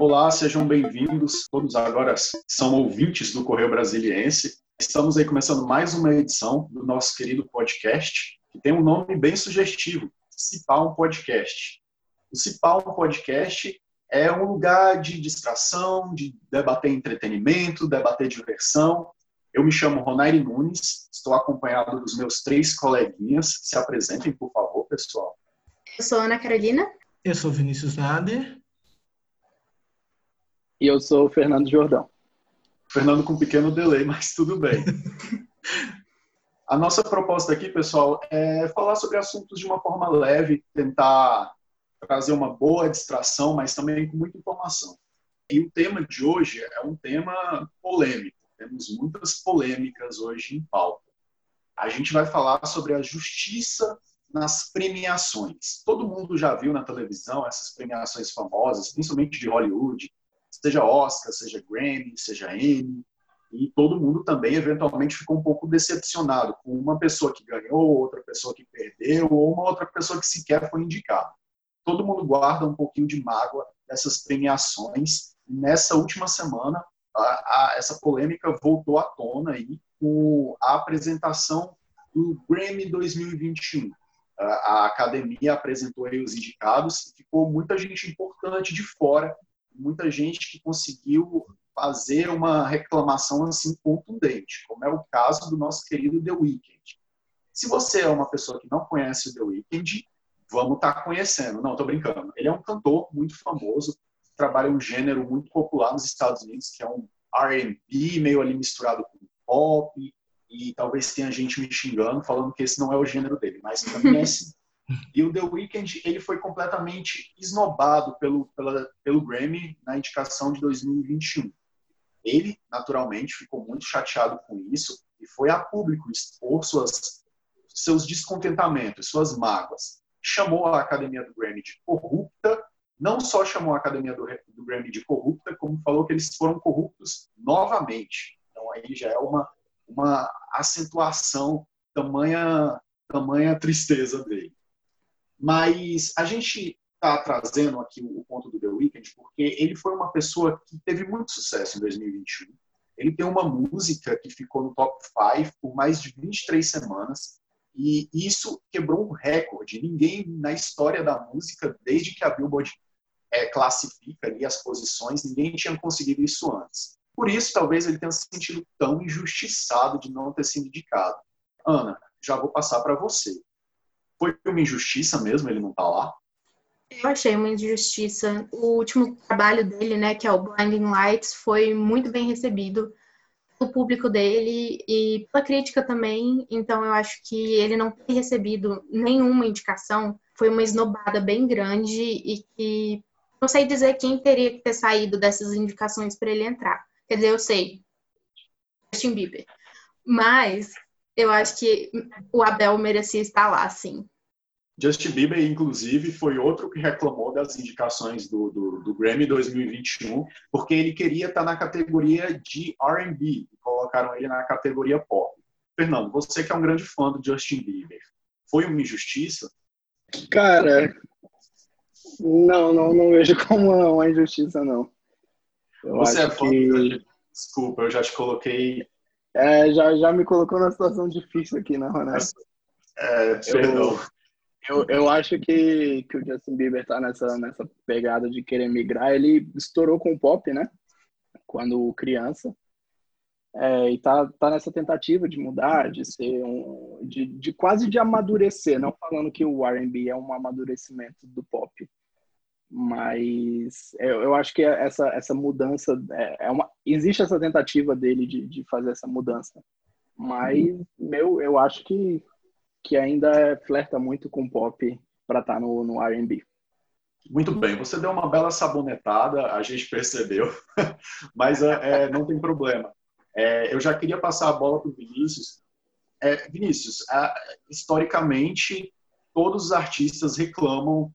Olá, sejam bem-vindos. Todos agora são ouvintes do Correio Brasiliense. Estamos aí começando mais uma edição do nosso querido podcast, que tem um nome bem sugestivo, Cipar um Podcast. O Cipar um Podcast é um lugar de distração, de debater entretenimento, debater diversão. Eu me chamo Ronaire Nunes, estou acompanhado dos meus três coleguinhas. Se apresentem, por favor, pessoal. Eu sou Ana Carolina. Eu sou Vinícius Nader. E eu sou o Fernando Jordão. Fernando com um pequeno delay, mas tudo bem. A nossa proposta aqui, pessoal, é falar sobre assuntos de uma forma leve, tentar trazer uma boa distração, mas também com muita informação. E o tema de hoje é um tema polêmico. Temos muitas polêmicas hoje em pauta. A gente vai falar sobre a justiça nas premiações. Todo mundo já viu na televisão essas premiações famosas, principalmente de Hollywood, seja Oscar, seja Grammy, seja Emmy, e todo mundo também eventualmente ficou um pouco decepcionado com uma pessoa que ganhou, outra pessoa que perdeu, ou uma outra pessoa que sequer foi indicada. Todo mundo guarda um pouquinho de mágoa dessas premiações. Nessa última semana, a, a, essa polêmica voltou à tona aí com a apresentação do Grammy 2021 a academia apresentou aí os indicados e ficou muita gente importante de fora, muita gente que conseguiu fazer uma reclamação assim contundente, como é o caso do nosso querido The Weeknd. Se você é uma pessoa que não conhece o The Weeknd, vamos estar tá conhecendo. Não, estou brincando. Ele é um cantor muito famoso, trabalha um gênero muito popular nos Estados Unidos, que é um R&B meio ali misturado com pop, e talvez tenha gente me xingando, falando que esse não é o gênero dele, mas para mim é sim. E o The Weeknd, ele foi completamente esnobado pelo, pela, pelo Grammy na indicação de 2021. Ele, naturalmente, ficou muito chateado com isso e foi a público expor suas, seus descontentamentos, suas mágoas. Chamou a Academia do Grammy de corrupta, não só chamou a Academia do, do Grammy de corrupta, como falou que eles foram corruptos novamente. Então aí já é uma uma acentuação tamanha tamanha tristeza dele. Mas a gente está trazendo aqui o ponto do The Weeknd porque ele foi uma pessoa que teve muito sucesso em 2021. Ele tem uma música que ficou no top 5 por mais de 23 semanas e isso quebrou um recorde. Ninguém na história da música, desde que a Billboard é, classifica ali as posições, ninguém tinha conseguido isso antes. Por isso, talvez ele tenha se sentido tão injustiçado de não ter sido indicado. Ana, já vou passar para você. Foi uma injustiça mesmo ele não estar tá lá? Eu achei uma injustiça. O último trabalho dele, né, que é o Blinding Lights, foi muito bem recebido pelo público dele e pela crítica também. Então, eu acho que ele não ter recebido nenhuma indicação foi uma esnobada bem grande e que não sei dizer quem teria que ter saído dessas indicações para ele entrar. Quer dizer, eu sei. Justin Bieber. Mas eu acho que o Abel merecia estar lá, sim. Justin Bieber, inclusive, foi outro que reclamou das indicações do, do, do Grammy 2021, porque ele queria estar na categoria de R&B, e colocaram ele na categoria pop. Fernando, você que é um grande fã do Justin Bieber, foi uma injustiça? Cara, não, não, não vejo como uma injustiça, não. Eu Você é fã que... Desculpa, eu já te coloquei. É, já, já me colocou numa situação difícil aqui, né, Ronaldo? É, perdão. Eu, eu acho que, que o Justin Bieber tá nessa, nessa pegada de querer migrar. Ele estourou com o pop, né? Quando criança. É, e tá, tá nessa tentativa de mudar, de ser um. De, de quase de amadurecer, não falando que o RB é um amadurecimento do pop, mas eu, eu acho que essa, essa mudança é, é, uma existe essa tentativa dele de, de fazer essa mudança mas meu eu acho que que ainda flerta muito com pop para estar tá no, no R&B muito bem, você deu uma bela sabonetada, a gente percebeu, mas é, é, não tem problema. É, eu já queria passar a bola para o Vinícius. É, Vinícius, historicamente, todos os artistas reclamam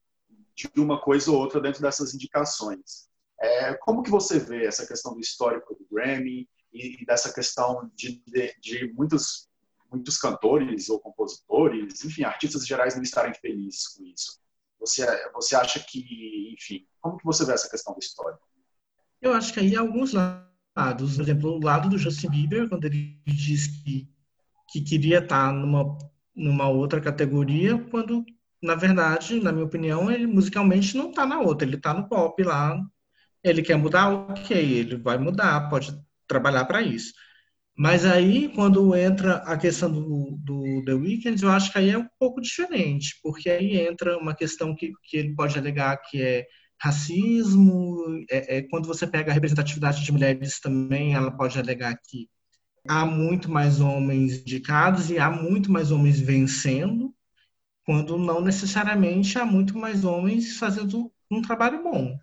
de uma coisa ou outra dentro dessas indicações. É, como que você vê essa questão do histórico do Grammy e dessa questão de, de, de muitos, muitos cantores ou compositores, enfim, artistas gerais não estarem felizes com isso? Você, você acha que, enfim, como que você vê essa questão do histórico? Eu acho que aí há alguns lados. Por exemplo, o lado do Justin Bieber, quando ele diz que, que queria estar numa, numa outra categoria, quando, na verdade, na minha opinião, ele musicalmente não está na outra. Ele está no pop lá. Ele quer mudar, ok, ele vai mudar, pode trabalhar para isso. Mas aí, quando entra a questão do, do The Weeknd, eu acho que aí é um pouco diferente, porque aí entra uma questão que, que ele pode alegar que é racismo, é, é, quando você pega a representatividade de mulheres também, ela pode alegar que há muito mais homens indicados e há muito mais homens vencendo, quando não necessariamente há muito mais homens fazendo um trabalho bom.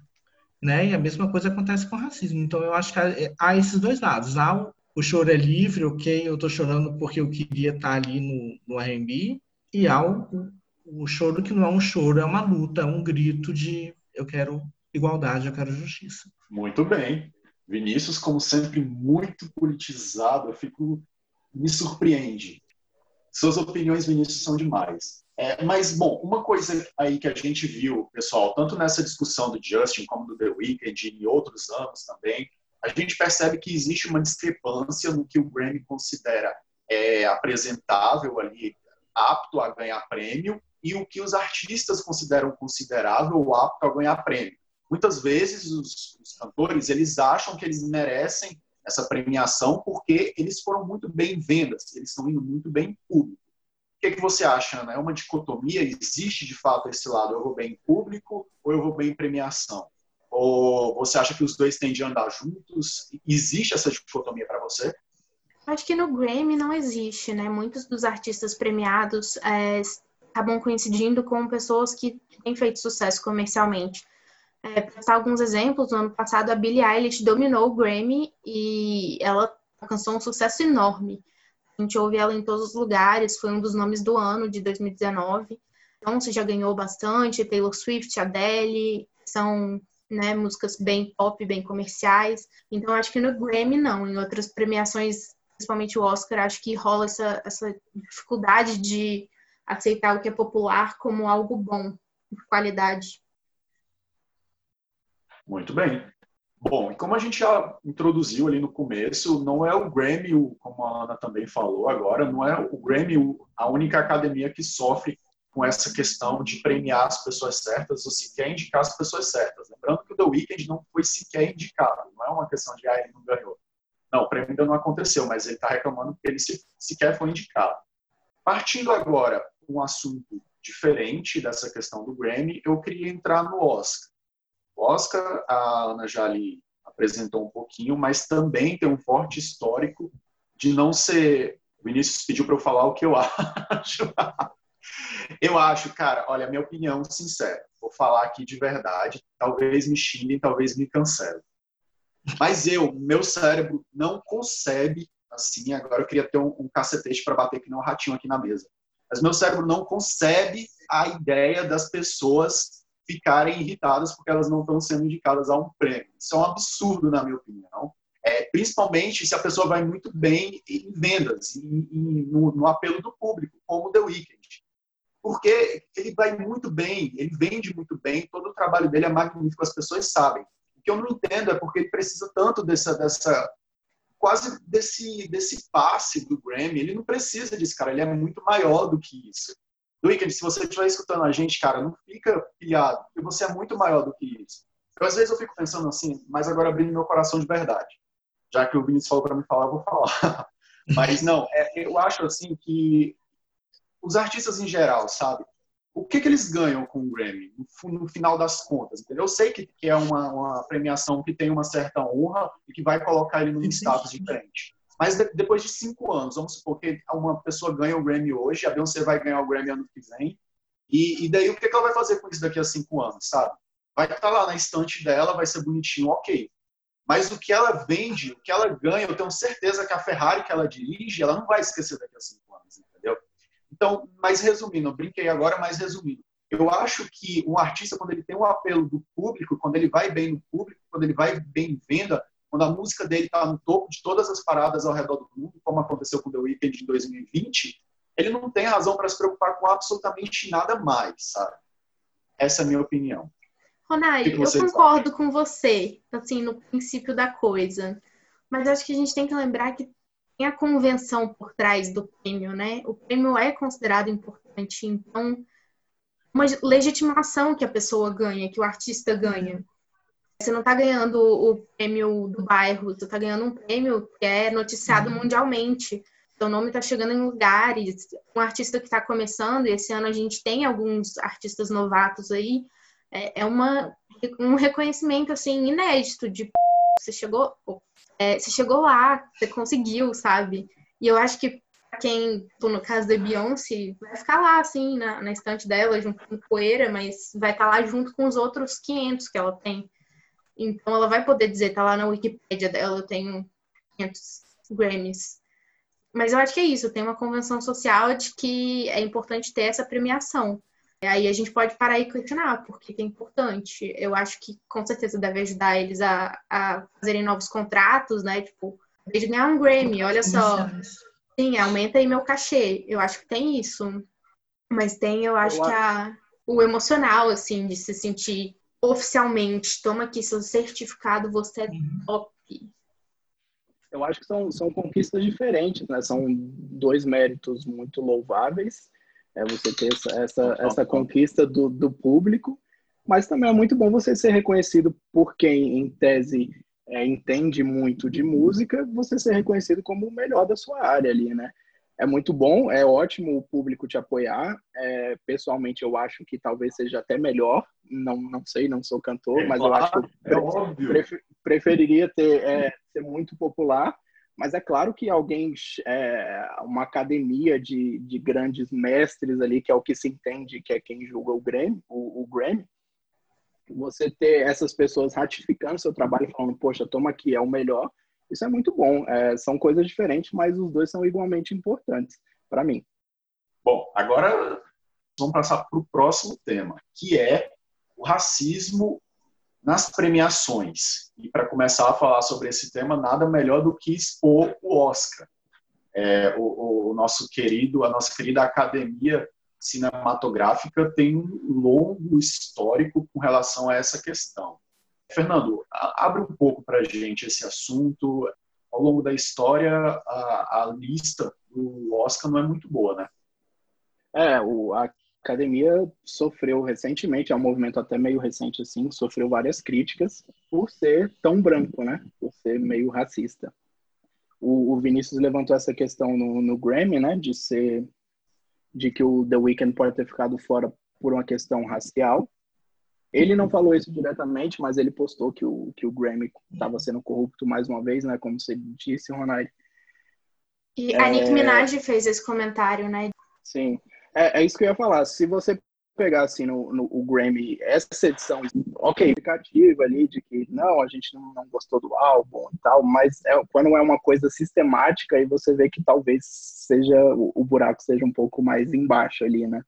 Né? E a mesma coisa acontece com o racismo. Então, eu acho que há, há esses dois lados. Há o, o choro é livre, ok, eu estou chorando porque eu queria estar ali no, no R&B, e há o, o choro que não é um choro, é uma luta, é um grito de eu quero igualdade, eu quero justiça. Muito bem. Vinícius, como sempre, muito politizado, eu fico me surpreende. Suas opiniões, Vinícius, são demais. É, mas, bom, uma coisa aí que a gente viu, pessoal, tanto nessa discussão do Justin como do The Weeknd e em outros anos também, a gente percebe que existe uma discrepância no que o Grammy considera é, apresentável ali, apto a ganhar prêmio, e o que os artistas consideram considerável ou apto a ganhar prêmio. Muitas vezes os, os cantores eles acham que eles merecem essa premiação porque eles foram muito bem em vendas, eles estão indo muito bem em público. O que, é que você acha? É uma dicotomia? Existe de fato esse lado? Eu vou bem em público ou eu vou bem em premiação? Ou você acha que os dois têm de andar juntos? Existe essa dicotomia para você? Acho que no Grammy não existe, né? Muitos dos artistas premiados é, acabam coincidindo com pessoas que têm feito sucesso comercialmente. É, para dar alguns exemplos, no ano passado a Billie Eilish dominou o Grammy e ela alcançou um sucesso enorme. A gente ouve ela em todos os lugares, foi um dos nomes do ano de 2019. Então, você já ganhou bastante, Taylor Swift, Adele, são né, músicas bem pop, bem comerciais. Então, acho que no Grammy não, em outras premiações, principalmente o Oscar, acho que rola essa, essa dificuldade de aceitar o que é popular como algo bom, de qualidade. Muito bem. Bom, e como a gente já introduziu ali no começo, não é o Grammy, como a Ana também falou agora, não é o Grammy a única academia que sofre com essa questão de premiar as pessoas certas ou sequer indicar as pessoas certas. Lembrando que o The Weeknd não foi sequer indicado, não é uma questão de ah, ele não ganhou. Não, o prêmio ainda não aconteceu, mas ele está reclamando que ele sequer foi indicado. Partindo agora um assunto diferente dessa questão do Grammy, eu queria entrar no Oscar. O Oscar, a Ana lhe apresentou um pouquinho, mas também tem um forte histórico de não ser. O Vinícius pediu para eu falar o que eu acho. Eu acho, cara, olha, minha opinião sincera, vou falar aqui de verdade, talvez me xinguem, talvez me cancelem. Mas eu, meu cérebro não concebe assim, agora eu queria ter um, um cacetete para bater que nem um ratinho aqui na mesa. Mas meu cérebro não concebe a ideia das pessoas ficarem irritadas porque elas não estão sendo indicadas a um prêmio. Isso é um absurdo, na minha opinião. É, principalmente se a pessoa vai muito bem em vendas, em, em, no, no, apelo do público, como The Weeknd. Porque ele vai muito bem, ele vende muito bem, todo o trabalho dele é magnífico, as pessoas sabem. O que eu não entendo é porque ele precisa tanto dessa, dessa quase desse, desse passe do Grammy. Ele não precisa disso, cara. Ele é muito maior do que isso. Weekend, se você estiver escutando a gente, cara, não fica pilhado, porque você é muito maior do que isso. Eu, às vezes eu fico pensando assim, mas agora abrindo meu coração de verdade. Já que o Vinícius falou para me falar, eu vou falar. mas não, é, eu acho assim que os artistas em geral, sabe? o que, que eles ganham com o Grammy, no, no final das contas, entendeu? Eu sei que, que é uma, uma, premiação que tem uma certa honra e que vai colocar ele num status diferente. Mas de, depois de cinco anos, vamos supor que uma pessoa ganha o Grammy hoje, a Beyoncé vai ganhar o Grammy ano que vem, e, e daí o que, que ela vai fazer com isso daqui a cinco anos, sabe? Vai estar lá na estante dela, vai ser bonitinho, ok. Mas o que ela vende, o que ela ganha, eu tenho certeza que a Ferrari que ela dirige, ela não vai esquecer daqui a cinco então, mas resumindo, eu brinquei agora, mas resumindo, eu acho que um artista, quando ele tem um apelo do público, quando ele vai bem no público, quando ele vai bem em venda, quando a música dele está no topo de todas as paradas ao redor do mundo, como aconteceu com The Weeknd em 2020, ele não tem razão para se preocupar com absolutamente nada mais, sabe? Essa é a minha opinião. Ronai, eu concordo com você, assim, no princípio da coisa. Mas acho que a gente tem que lembrar que tem a convenção por trás do prêmio, né? O prêmio é considerado importante, então uma legitimação que a pessoa ganha, que o artista ganha. Você não está ganhando o prêmio do bairro, você está ganhando um prêmio que é noticiado uhum. mundialmente. Seu nome está chegando em lugares. Um artista que está começando, e esse ano a gente tem alguns artistas novatos aí, é, é uma, um reconhecimento assim inédito de você chegou, é, você chegou lá, você conseguiu, sabe? E eu acho que quem, no caso da Beyoncé, vai ficar lá, assim, na, na estante dela, junto com poeira, mas vai estar tá lá junto com os outros 500 que ela tem. Então, ela vai poder dizer, tá lá na Wikipédia dela, eu tenho 500 Grammys. Mas eu acho que é isso, tem uma convenção social de que é importante ter essa premiação. Aí a gente pode parar e questionar por que é importante. Eu acho que com certeza deve ajudar eles a, a fazerem novos contratos, né? Tipo, de ganhar um Grammy, olha só. Sim, aumenta aí meu cachê. Eu acho que tem isso. Mas tem, eu acho eu que a, o emocional, assim, de se sentir oficialmente, toma aqui seu certificado, você é top. Eu acho que são, são conquistas diferentes, né? São dois méritos muito louváveis é você ter essa, essa, essa conquista do, do público, mas também é muito bom você ser reconhecido por quem, em tese, é, entende muito de música, você ser reconhecido como o melhor da sua área ali, né? É muito bom, é ótimo o público te apoiar. É, pessoalmente, eu acho que talvez seja até melhor. Não, não sei, não sou cantor, é, mas eu acho que eu é preferiria ter é, ser muito popular mas é claro que alguém, é, uma academia de, de grandes mestres ali, que é o que se entende, que é quem julga o Grammy, o, o Grammy, você ter essas pessoas ratificando seu trabalho, falando, poxa, toma aqui, é o melhor, isso é muito bom. É, são coisas diferentes, mas os dois são igualmente importantes para mim. Bom, agora vamos passar para o próximo tema, que é o racismo nas premiações. E para começar a falar sobre esse tema, nada melhor do que expor o Oscar. É, o, o, nosso querido, a nossa querida academia cinematográfica tem um longo histórico com relação a essa questão. Fernando, abre um pouco para a gente esse assunto. Ao longo da história, a, a, lista do Oscar não é muito boa, né? É, o, a academia sofreu recentemente, é um movimento até meio recente assim, sofreu várias críticas por ser tão branco, né? Por ser meio racista. O, o Vinícius levantou essa questão no, no, Grammy, né? De ser, de que o The Weeknd pode ter ficado fora por uma questão racial. Ele não falou isso diretamente, mas ele postou que o, que o Grammy estava sendo corrupto mais uma vez, né? Como você disse, Ronald. E a é... Nick Minaj fez esse comentário, né? Sim. É, é isso que eu ia falar. Se você pegar assim no, no o Grammy, essa edição, ok, indicativa ali de que não, a gente não, não gostou do álbum e tal, mas é, quando é uma coisa sistemática e você vê que talvez seja o, o, buraco seja um pouco mais embaixo ali, né?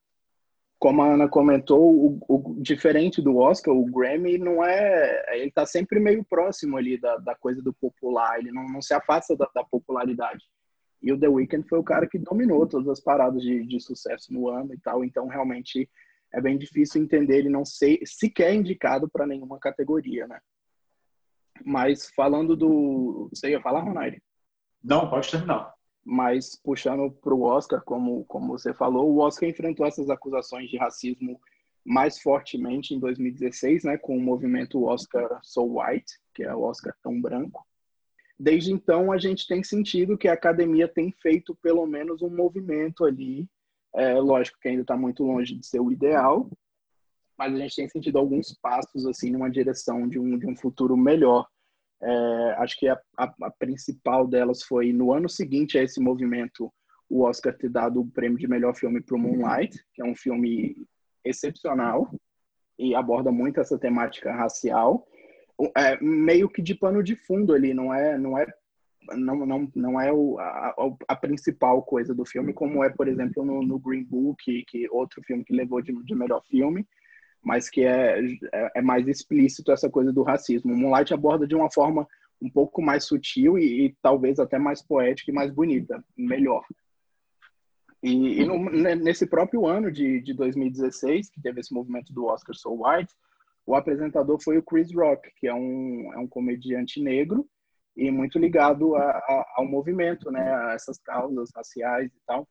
Como a Ana comentou, o, o, diferente do Oscar, o Grammy não é. Ele tá sempre meio próximo ali da, da coisa do popular, ele não, não se afasta da, da popularidade. E o The Weeknd foi o cara que dominou todas as paradas de, de sucesso no ano e tal. Então, realmente, é bem difícil entender ele não ser sequer indicado para nenhuma categoria, né? Mas falando do. Você ia falar, Ronaldo? Não, pode terminar. Mas puxando para o Oscar, como, como você falou, o Oscar enfrentou essas acusações de racismo mais fortemente em 2016, né, com o movimento Oscar So White, que é o Oscar tão branco. Desde então, a gente tem sentido que a academia tem feito pelo menos um movimento ali. É, lógico que ainda está muito longe de ser o ideal, mas a gente tem sentido alguns passos assim numa direção de um, de um futuro melhor. É, acho que a, a, a, principal delas foi no ano seguinte a esse movimento o Oscar ter dado o prêmio de melhor filme para o Moonlight, que é um filme excepcional e aborda muito essa temática racial é, meio que de pano de fundo ali, não é, não é, não, não, não é o, a, a principal coisa do filme, como é, por exemplo, no, no Green Book, que, outro filme que levou de, de melhor filme, mas que é, é, é, mais explícito essa coisa do racismo. O Moonlight aborda de uma forma um pouco mais sutil e, e talvez até mais poética e mais bonita, melhor. E, e no, nesse próprio ano de, de 2016, que teve esse movimento do Oscar So White, o apresentador foi o Chris Rock, que é um, é um comediante negro e muito ligado a, a, ao movimento, né, a essas causas raciais e tal.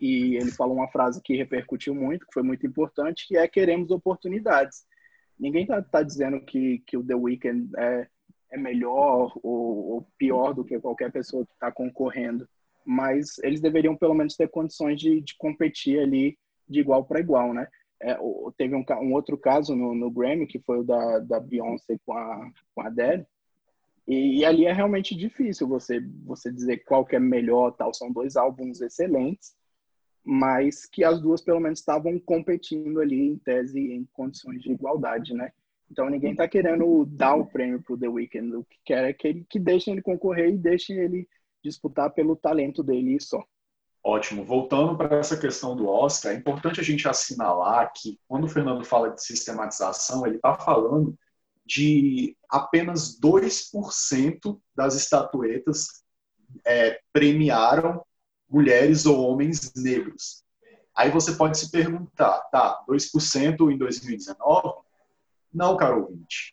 E ele falou uma frase que repercutiu muito, que foi muito importante, que é queremos oportunidades. Ninguém está tá dizendo que, que o The Weeknd é, é melhor ou, ou pior do que qualquer pessoa que está concorrendo, mas eles deveriam pelo menos ter condições de, de competir ali de igual para igual, né? É, teve um, um, outro caso no, no, Grammy, que foi o da, da Beyoncé com a, com a Adele, e, e, ali é realmente difícil você, você dizer qual que é melhor, tal. São dois álbuns excelentes, mas que as duas pelo menos estavam competindo ali em tese em condições de igualdade, né? Então ninguém está querendo dar o prêmio para o The Weeknd, o que quer é que, ele, que deixem ele concorrer e deixem ele disputar pelo talento dele só. Ótimo. Voltando para essa questão do Oscar, é importante a gente assinalar que quando o Fernando fala de sistematização, ele está falando de apenas 2% das estatuetas é, premiaram mulheres ou homens negros. Aí você pode se perguntar, tá, 2% em 2019? Não, caro ouvinte.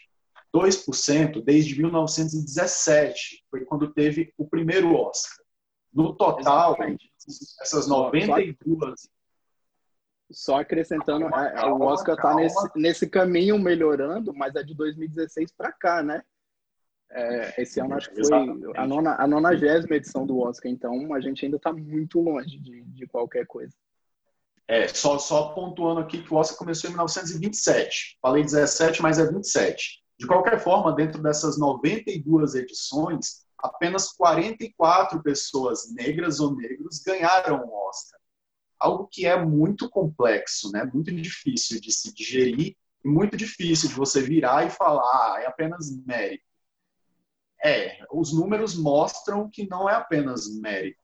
2% desde 1917, foi quando teve o primeiro Oscar. No total, essas 92. Só acrescentando, é, o Oscar está nesse, nesse caminho melhorando, mas é de 2016 para cá, né? É, esse ano acho que foi a, nona, a nonagésima edição do Oscar, então a gente ainda está muito longe de, de qualquer coisa. É, só, só pontuando aqui que o Oscar começou em 1927. Falei 17, mas é 27. De qualquer forma, dentro dessas 92 edições, apenas 44 pessoas negras ou negros ganharam o Oscar. Algo que é muito complexo, né? muito difícil de se digerir e muito difícil de você virar e falar, ah, é apenas mérito. É, os números mostram que não é apenas mérito.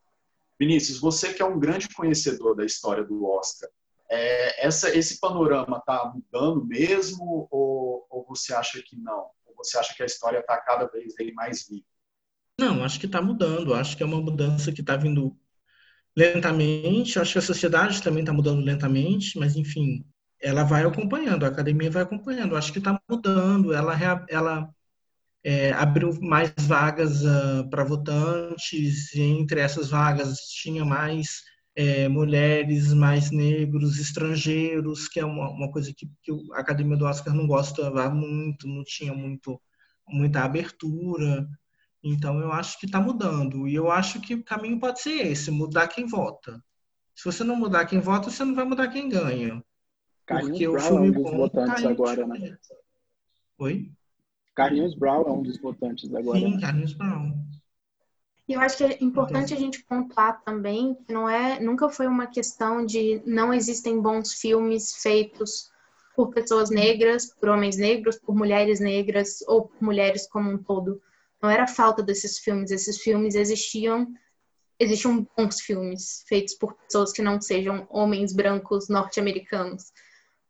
Vinícius, você que é um grande conhecedor da história do Oscar, é, essa, esse panorama está mudando mesmo ou, ou, você acha que não? Ou você acha que a história está cada vez mais viva? Não, acho que está mudando. Acho que é uma mudança que está vindo lentamente. Acho que a sociedade também está mudando lentamente, mas enfim, ela vai acompanhando. A academia vai acompanhando. Acho que está mudando. Ela, ela é, abriu mais vagas uh, para votantes, e entre essas vagas tinha mais é, mulheres, mais negros, estrangeiros, que é uma, uma coisa que, que, a Academia do Oscar não gostava muito, não tinha muito, muita abertura. Então, eu acho que está mudando. E eu acho que o caminho pode ser esse, mudar quem vota. Se você não mudar quem vota, você não vai mudar quem ganha. Carlinhos Porque Brown o filme é um dos bom votantes tá agora, né? Oi? Carlinhos Brown é um dos votantes agora. Sim, né? Carlinhos Brown. E eu acho que é importante a gente pontuar também que não é, nunca foi uma questão de não existem bons filmes feitos por pessoas negras, por homens negros, por mulheres negras ou por mulheres como um todo. Não era falta desses filmes, esses filmes existiam, existiam bons filmes feitos por pessoas que não sejam homens brancos norte-americanos.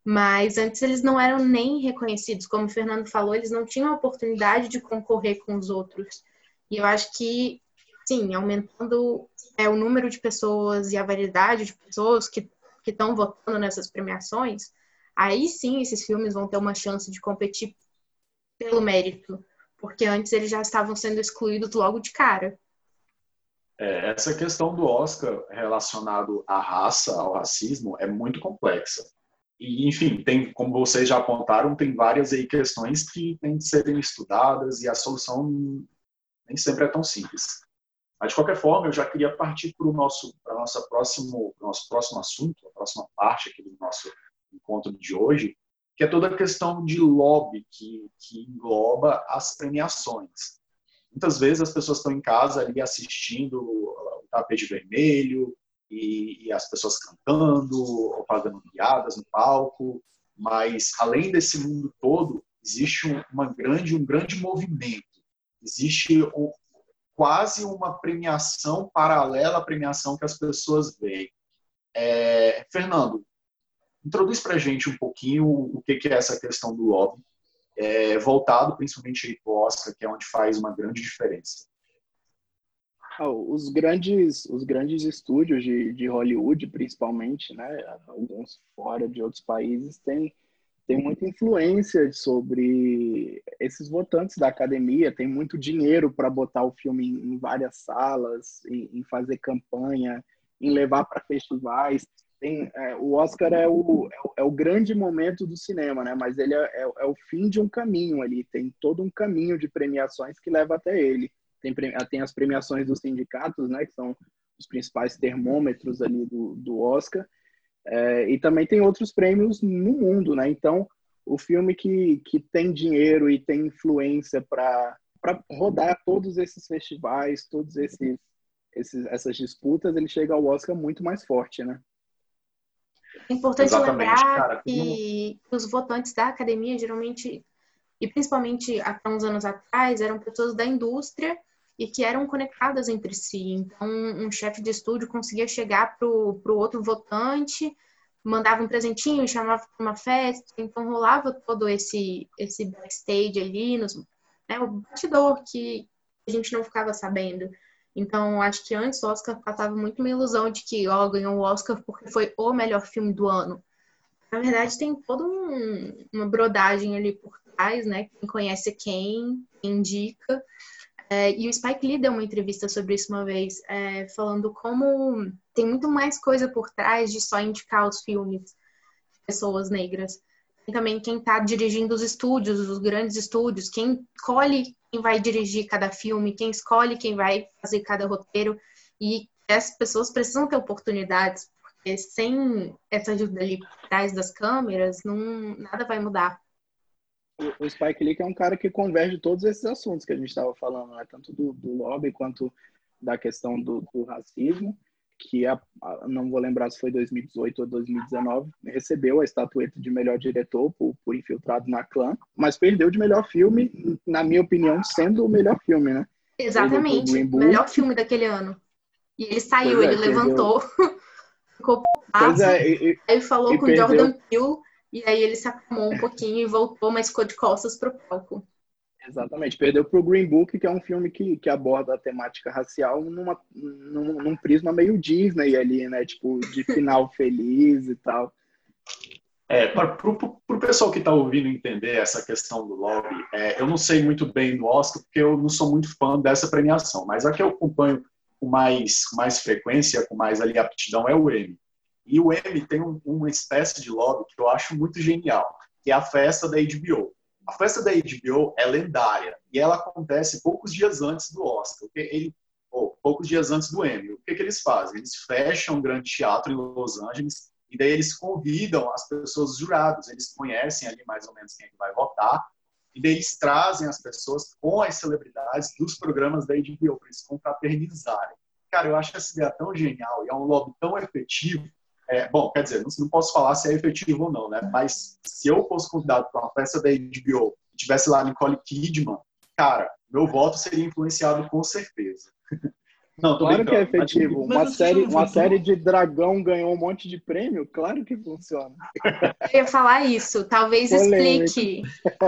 Mas antes eles não eram nem reconhecidos, como o Fernando falou, eles não tinham a oportunidade de concorrer com os outros. E eu acho que, sim, aumentando é, o número de pessoas e a variedade de pessoas que estão votando nessas premiações, aí sim esses filmes vão ter uma chance de competir pelo mérito, porque antes eles já estavam sendo excluídos logo de cara. É, essa questão do Oscar relacionado à raça, ao racismo, é muito complexa. E, enfim, tem, como vocês já apontaram, tem várias aí questões que têm de serem estudadas e a solução nem sempre é tão simples. Mas, de qualquer forma, eu já queria partir para o nosso, para nosso próximo assunto, a próxima parte aqui do nosso encontro de hoje, que é toda a questão de lobby que, que engloba as premiações. Muitas vezes as pessoas estão em casa ali assistindo o tapete vermelho, e, e as pessoas cantando ou fazendo piadas no palco, mas além desse mundo todo existe uma grande um grande movimento, existe um, quase uma premiação paralela à premiação que as pessoas veem. É, Fernando, introduz para a gente um pouquinho o que, é essa questão do lobby, é, voltado principalmente para o Oscar, que é onde faz uma grande diferença. Ah, os grandes, os grandes estúdios de, de Hollywood, principalmente, né, alguns fora de outros países, têm, tem muita influência sobre esses votantes da academia, tem muito dinheiro para botar o filme em, várias salas, em, em fazer campanha, em levar para festivais. Tem, é, o Oscar é o, é o, é, o, grande momento do cinema, né? Mas ele é, é, é, o fim de um caminho ali. Tem todo um caminho de premiações que leva até ele. Tem, tem as premiações dos sindicatos, né? Que são os principais termômetros ali do, do Oscar. É, e também tem outros prêmios no mundo, né? Então, o filme que, que tem dinheiro e tem influência para rodar todos esses festivais, todos esses, esses, essas disputas, ele chega ao Oscar muito mais forte, né? É importante Exatamente, lembrar cara, que os votantes da academia geralmente, e principalmente há uns anos atrás, eram pessoas da indústria e que eram conectadas entre si. Então, um chefe de estúdio conseguia chegar para o outro votante, mandava um presentinho, chamava para uma festa, então rolava todo esse esse backstage ali, nos, né, o bastidor que a gente não ficava sabendo. Então, acho que antes o Oscar passava muito uma ilusão de que, ó, ganhou o Oscar porque foi o melhor filme do ano. Na verdade, tem toda um, uma brodagem ali por trás, né? Quem conhece quem, quem indica. É, e o Spike Lee deu uma entrevista sobre isso uma vez, é, falando como tem muito mais coisa por trás de só indicar os filmes de pessoas negras. Tem também quem está dirigindo os estúdios, os grandes estúdios, quem escolhe quem vai dirigir cada filme, quem escolhe quem vai fazer cada roteiro. E essas pessoas precisam ter oportunidades, porque sem essa ajuda ali por trás das câmeras, não, nada vai mudar o Spike Lee é um cara que converge todos esses assuntos que a gente estava falando, né? tanto do, do, lobby quanto da questão do, do racismo, que a, a, não vou lembrar se foi 2018 ou 2019, recebeu a estatueta de melhor diretor por, por Infiltrado na Clã, mas perdeu de melhor filme, na minha opinião, sendo o melhor filme, né? Exatamente, melhor filme daquele ano. E ele saiu, é, ele perdeu... levantou, ficou pois é, e, e, aí falou com perdeu... Jordan Peele e aí ele se acalmou um pouquinho e voltou, mas ficou de costas pro palco. Exatamente. Perdeu pro Green Book, que é um filme que, que aborda a temática racial numa, num, num prisma meio Disney ali, né? Tipo, de final feliz e tal. É, para o pessoal que está ouvindo entender essa questão do lobby, é, eu não sei muito bem do Oscar, porque eu não sou muito fã dessa premiação, mas a que eu acompanho com mais, mais frequência, com mais ali aptidão, é o Emmy. E o M tem um, uma espécie de lobby que eu acho muito genial, que é a festa da HBO. A festa da HBO é lendária e ela acontece poucos dias antes do Oscar. Ele, ou poucos dias antes do Emmy. O que, que eles fazem? Eles fecham um grande teatro em Los Angeles e daí eles convidam as pessoas juradas. Eles conhecem ali mais ou menos quem é vai votar e daí eles trazem as pessoas com as celebridades dos programas da HBO para eles confraternizarem. Cara, eu acho essa ideia tão genial e é um lobby tão efetivo é, bom, quer dizer, não, não, posso falar se é efetivo ou não, né? Mas se eu fosse convidado para uma festa da HBO e tivesse lá Nicole Kidman, cara, meu voto seria influenciado com certeza. Não, claro que é efetivo. Uma série, uma série de dragão ganhou um monte de prêmio, claro que funciona. Eu ia falar isso. Talvez Polêmico. explique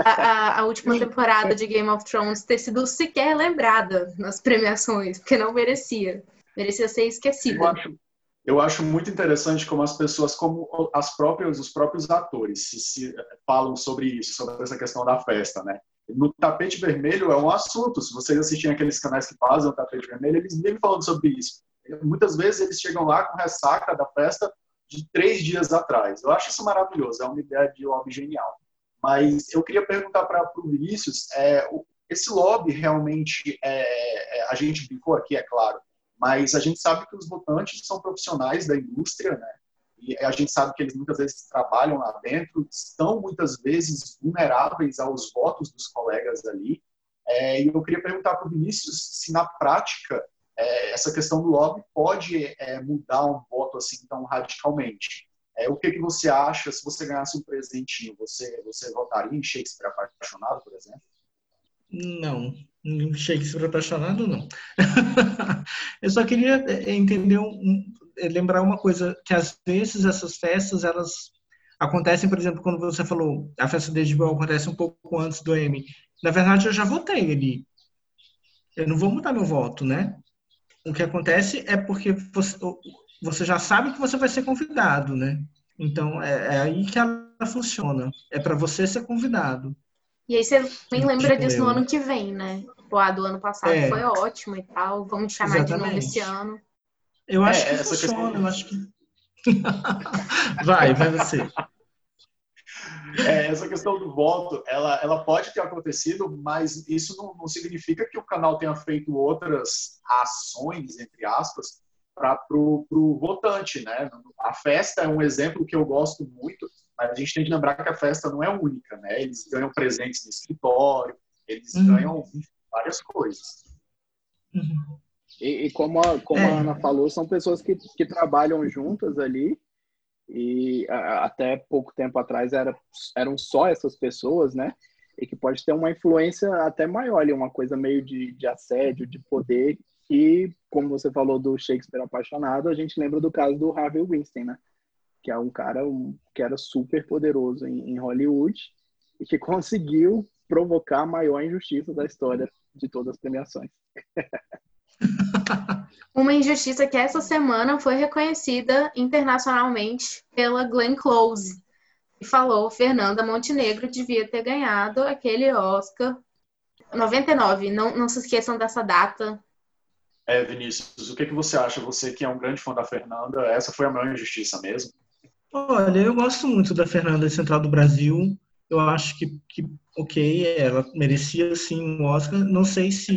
a, a, a, última temporada de Game of Thrones ter sido sequer lembrada nas premiações, porque não merecia. Merecia ser esquecida. Eu acho, eu acho muito interessante como as pessoas, como as próprias, os próprios atores se, se, falam sobre isso, sobre essa questão da festa, né? No tapete vermelho é um assunto. Se vocês assistirem aqueles canais que fazem o tapete vermelho, eles vivem falando sobre isso. Muitas vezes eles chegam lá com ressaca da festa de três dias atrás. Eu acho isso maravilhoso. É uma ideia de lobby genial. Mas eu queria perguntar para o Vinícius, é, esse lobby realmente, é, é, a gente brincou aqui, é claro, mas a gente sabe que os votantes são profissionais da indústria, né? E a gente sabe que eles muitas vezes trabalham lá dentro, estão muitas vezes vulneráveis aos votos dos colegas ali. É, e eu queria perguntar para o Vinícius se, na prática, é, essa questão do lobby pode é, mudar um voto assim tão radicalmente. É, o que, que você acha se você ganhasse um presentinho? Você, você votaria em Shakespeare apaixonado, por exemplo? Não, Shakespeare apaixonado, não. eu só queria é, entender, um, é, lembrar uma coisa, que às vezes essas festas, elas acontecem, por exemplo, quando você falou, a festa de Edinburgh acontece um pouco antes do M. Na verdade, eu já votei ali. Eu não vou mudar meu voto, né? O que acontece é porque você, você já sabe que você vai ser convidado, né? Então, é, é aí que ela funciona. É para você ser convidado. E aí você nem lembra tipo disso no ano que vem, né? O a do ano passado é. foi ótimo e tal. Vamos chamar Exatamente. de novo esse ano. Eu acho é, que funciona, questão... eu acho que. vai, vai você. É, essa questão do voto, ela, ela pode ter acontecido, mas isso não, não significa que o canal tenha feito outras ações, entre aspas, para o votante, né? A festa é um exemplo que eu gosto muito, a gente tem que lembrar que a festa não é única, né? Eles ganham presentes no escritório, eles uhum. ganham várias coisas. Uhum. E, e, como, a, como é. a Ana falou, são pessoas que, que trabalham juntas ali e a, até pouco tempo atrás era, eram só essas pessoas, né? E que pode ter uma influência até maior ali, uma coisa meio de, de assédio, de poder e, como você falou do Shakespeare apaixonado, a gente lembra do caso do Harvey Weinstein, né? Que é um cara um, que era super poderoso em, em Hollywood e que conseguiu provocar a maior injustiça da história de todas as premiações. Uma injustiça que essa semana foi reconhecida internacionalmente pela Glenn Close, que falou Fernanda Montenegro devia ter ganhado aquele Oscar 99. Não, não se esqueçam dessa data. É, Vinícius, o que, que você acha? Você que é um grande fã da Fernanda, essa foi a maior injustiça mesmo? Olha, eu gosto muito da Fernanda Central do Brasil. Eu acho que, que ok, ela merecia sim um Oscar. Não sei se,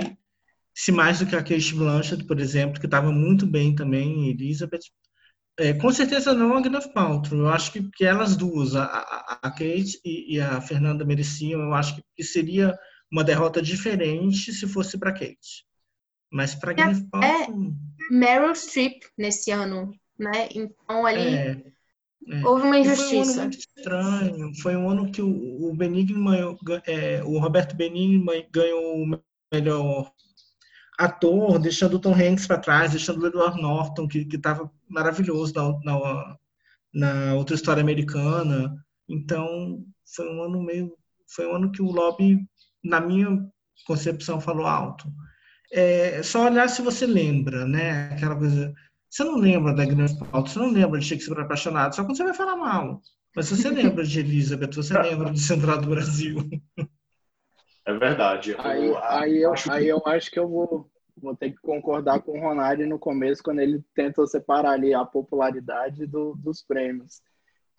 se mais do que a Kate Blanchett, por exemplo, que estava muito bem também, Elizabeth. É, com certeza não a Gwyneth Paltrow. Eu acho que, que elas duas, a, a, a Kate e, e, a Fernanda mereciam. Eu acho que, que seria uma derrota diferente se fosse para Kate. Mas para Gwyneth Paltrow... É Meryl Streep nesse ano, né? Então ali é, é. houve uma injustiça. Foi um ano muito estranho. Foi um ano que o, o Benigno, é, o Roberto Benigno ganhou o melhor ator, deixando o Tom Hanks para trás, deixando o Edward Norton, que estava maravilhoso na, na, na outra história americana. Então, foi um ano meio. Foi um ano que o lobby, na minha concepção, falou alto é só olhar se você lembra, né? Aquela coisa. Você não lembra da Grande Pauta, você não lembra de Shakespeare apaixonado, só quando você vai falar mal. Mas se você lembra de Elizabeth, você lembra de Central do Brasil. É verdade. Aí, eu, aí, eu, acho aí que... eu acho que eu vou, vou ter que concordar com o Ronaldo no começo, quando ele tenta separar ali a popularidade do, dos prêmios.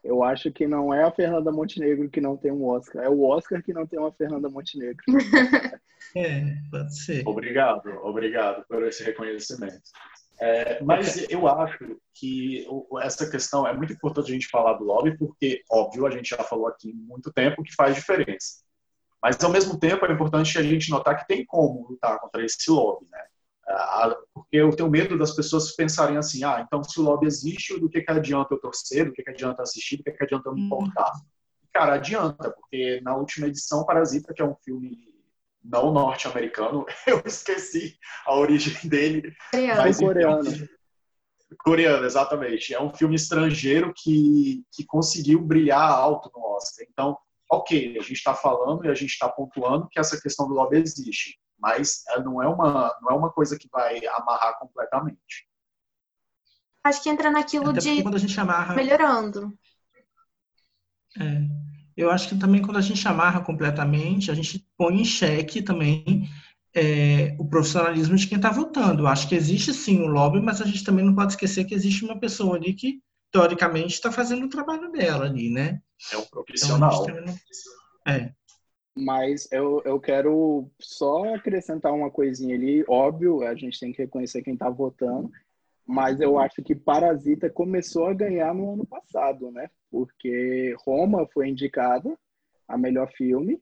Eu acho que não é a Fernanda Montenegro que não tem um Oscar, é o Oscar que não tem uma Fernanda Montenegro. é, pode ser. Obrigado, obrigado por esse reconhecimento. É, mas eu acho que essa questão é muito importante a gente falar do lobby, porque, óbvio, a gente já falou aqui muito tempo que faz diferença. Mas, ao mesmo tempo, é importante a gente notar que tem como lutar contra esse lobby, né? porque eu tenho medo das pessoas pensarem assim, ah, então se o lobby existe, do que, que adianta eu torcer, do que, que adianta assistir, do que, que adianta eu me importar? Cara, adianta, porque na última edição, Parasita, que é um filme não norte-americano, eu esqueci a origem dele. Coreano. Mas, coreano. Coreano, exatamente. É um filme estrangeiro que, que conseguiu brilhar alto no Oscar. Então, ok, a gente está falando e a gente está pontuando que essa questão do lobby existe mas é, não é uma não é uma coisa que vai amarrar completamente. Acho que entra naquilo Até de quando a gente amarra... melhorando. É, eu acho que também quando a gente amarra completamente, a gente põe em xeque também é, o profissionalismo de quem está votando. Eu acho que existe sim o lobby, mas a gente também não pode esquecer que existe uma pessoa ali que teoricamente está fazendo o trabalho dela ali, né? É um profissional. Então, não... É. Mas eu, eu quero só acrescentar uma coisinha ali. Óbvio, a gente tem que reconhecer quem está votando, mas eu acho que Parasita começou a ganhar no ano passado, né? Porque Roma foi indicada a melhor filme,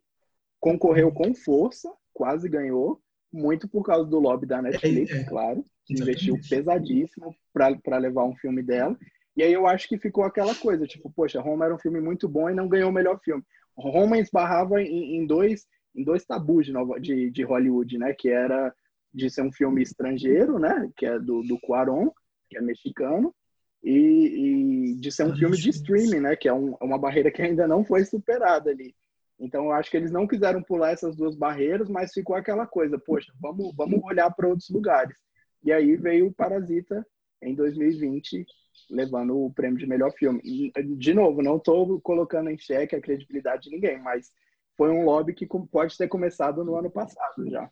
concorreu com força, quase ganhou, muito por causa do lobby da Netflix, é, é. claro, que investiu pesadíssimo para levar um filme dela. E aí eu acho que ficou aquela coisa, tipo, poxa, Roma era um filme muito bom e não ganhou o melhor filme. Roma esbarrava em, em dois em dois tabus de, Nova, de, de, Hollywood, né? Que era de ser um filme estrangeiro, né? Que é do, do Cuarón, que é mexicano, e, e de ser um filme de streaming, né? Que é um, uma barreira que ainda não foi superada ali. Então, eu acho que eles não quiseram pular essas duas barreiras, mas ficou aquela coisa, poxa, vamos, vamos olhar para outros lugares. E aí veio o Parasita em 2020 levando o prêmio de melhor filme. De novo, não estou colocando em xeque a credibilidade de ninguém, mas foi um lobby que pode ter começado no ano passado já.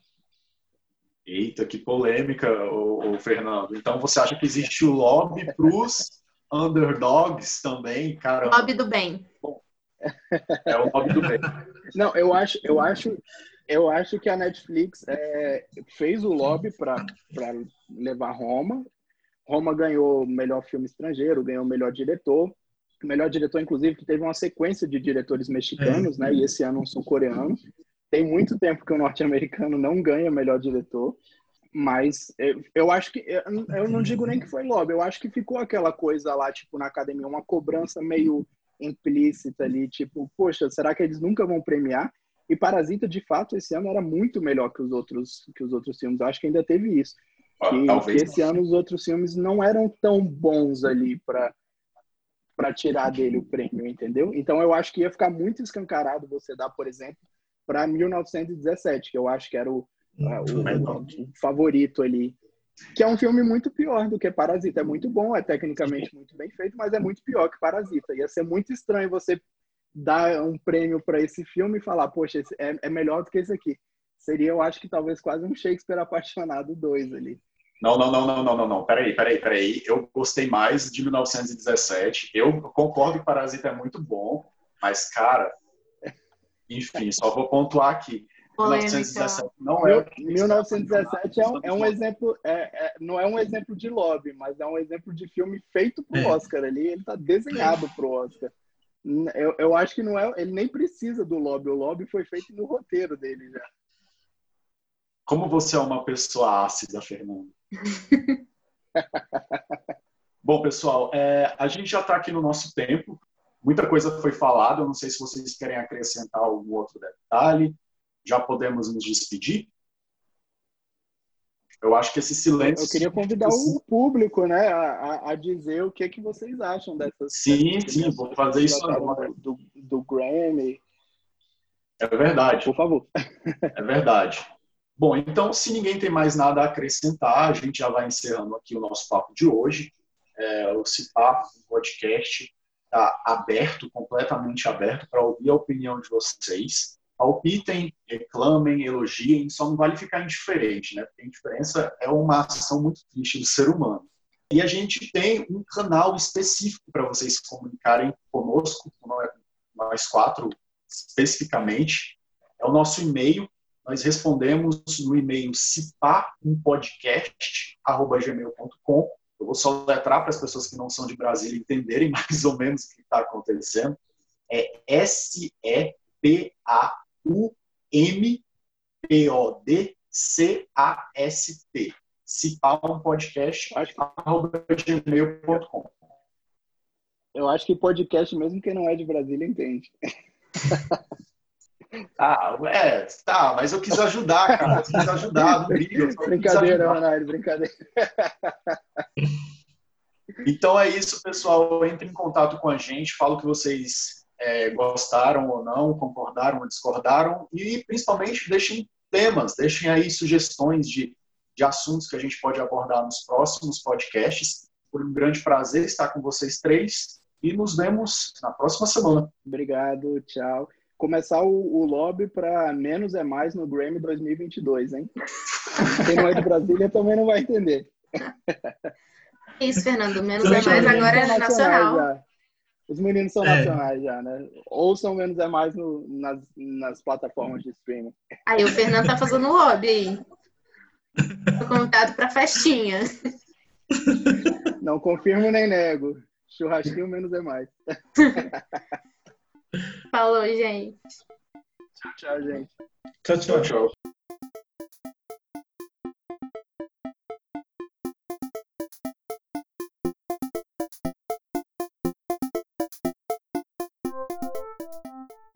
Eita, que polêmica, o, Fernando. Então você acha que existe o lobby para os underdogs também, cara? Lobby do bem. É o lobby do bem. Não, eu acho, eu acho, eu acho que a Netflix é, fez o lobby para levar Roma. Roma ganhou melhor filme estrangeiro, ganhou melhor diretor. Melhor diretor, inclusive, que teve uma sequência de diretores mexicanos, é. né? E esse ano um sul-coreano. Tem muito tempo que o norte-americano não ganha melhor diretor. Mas eu, eu acho que. Eu não digo nem que foi lobby, eu acho que ficou aquela coisa lá, tipo, na academia, uma cobrança meio implícita ali, tipo, poxa, será que eles nunca vão premiar? E Parasita, de fato, esse ano era muito melhor que os outros, que os outros filmes. Eu acho que ainda teve isso. Que, ah, que esse ano os outros filmes não eram tão bons ali para para tirar dele o prêmio, entendeu? Então eu acho que ia ficar muito escancarado você dar, por exemplo, para 1917, que eu acho que era o, o, o, favorito ali. Que é um filme muito pior do que Parasita. É muito bom, é tecnicamente muito bem feito, mas é muito pior que Parasita. Ia ser muito estranho você dar um prêmio para esse filme e falar, poxa, esse é, é melhor do que esse aqui. Seria, eu acho que talvez quase um Shakespeare apaixonado 2 ali. Não, não, não, não, não, não, não. Peraí, peraí, peraí. Eu gostei mais de 1917. Eu concordo que Parasita é muito bom, mas, cara, enfim, só vou pontuar aqui. 1917 não é. 1917 é um, é um exemplo, é, é, não é um exemplo de lobby, mas é um exemplo de filme feito pro é. Oscar ali. Ele tá desenhado pro Oscar. Eu, eu acho que não é, ele nem precisa do lobby. O lobby foi feito no roteiro dele já. Como você é uma pessoa ácida, Fernando? Bom, pessoal, é, a gente já está aqui no nosso tempo. Muita coisa foi falada. Não sei se vocês querem acrescentar algum outro detalhe. Já podemos nos despedir? Eu acho que esse silêncio. Eu queria convidar o público, né, a, a dizer o que que vocês acham dessas. Sim, dessas sim, vou fazer isso agora. Do, do Grammy. É verdade. Por favor. É verdade. Bom, então, se ninguém tem mais nada a acrescentar, a gente já vai encerrando aqui o nosso papo de hoje. É, o CIPAP, o podcast, está aberto, completamente aberto, para ouvir a opinião de vocês. Palpitem, reclamem, elogiem, só não vale ficar indiferente, né? Porque a indiferença é uma ação muito triste do ser humano. E a gente tem um canal específico para vocês se comunicarem conosco, nós quatro especificamente. É o nosso e-mail, nós respondemos no e-mail cipampodcast.gmail.com. Eu vou só letrar para as pessoas que não são de Brasília entenderem mais ou menos o que está acontecendo. É S-E-P-A-U-M-P-O-D-C-A-S-T. cipampodcast.gmail.com. Eu acho que podcast, mesmo quem não é de Brasília, entende. Ah, é, tá, mas eu quis ajudar, cara. Eu quis ajudar, não briga. Brincadeira, Ronaldo, brincadeira. Então é isso, pessoal. Entre em contato com a gente, fala o que vocês é, gostaram ou não, concordaram ou discordaram, e principalmente deixem temas, deixem aí sugestões de, de assuntos que a gente pode abordar nos próximos podcasts. Foi um grande prazer estar com vocês três e nos vemos na próxima semana. Obrigado, tchau começar o, o lobby para menos é mais no Grammy 2022, hein? Quem não é de Brasília também não vai entender. Isso, Fernando. Menos é mais agora é nacional. Já. Os meninos são é. nacionais já, né? Ouçam menos é mais no, nas, nas plataformas de streaming. Aí o Fernando tá fazendo lobby aí. Tô convidado para festinha. Não confirmo nem nego. Churrasquinho menos é mais. Falou, gente. Tchau, tchau, gente. Tchau, tchau. tchau.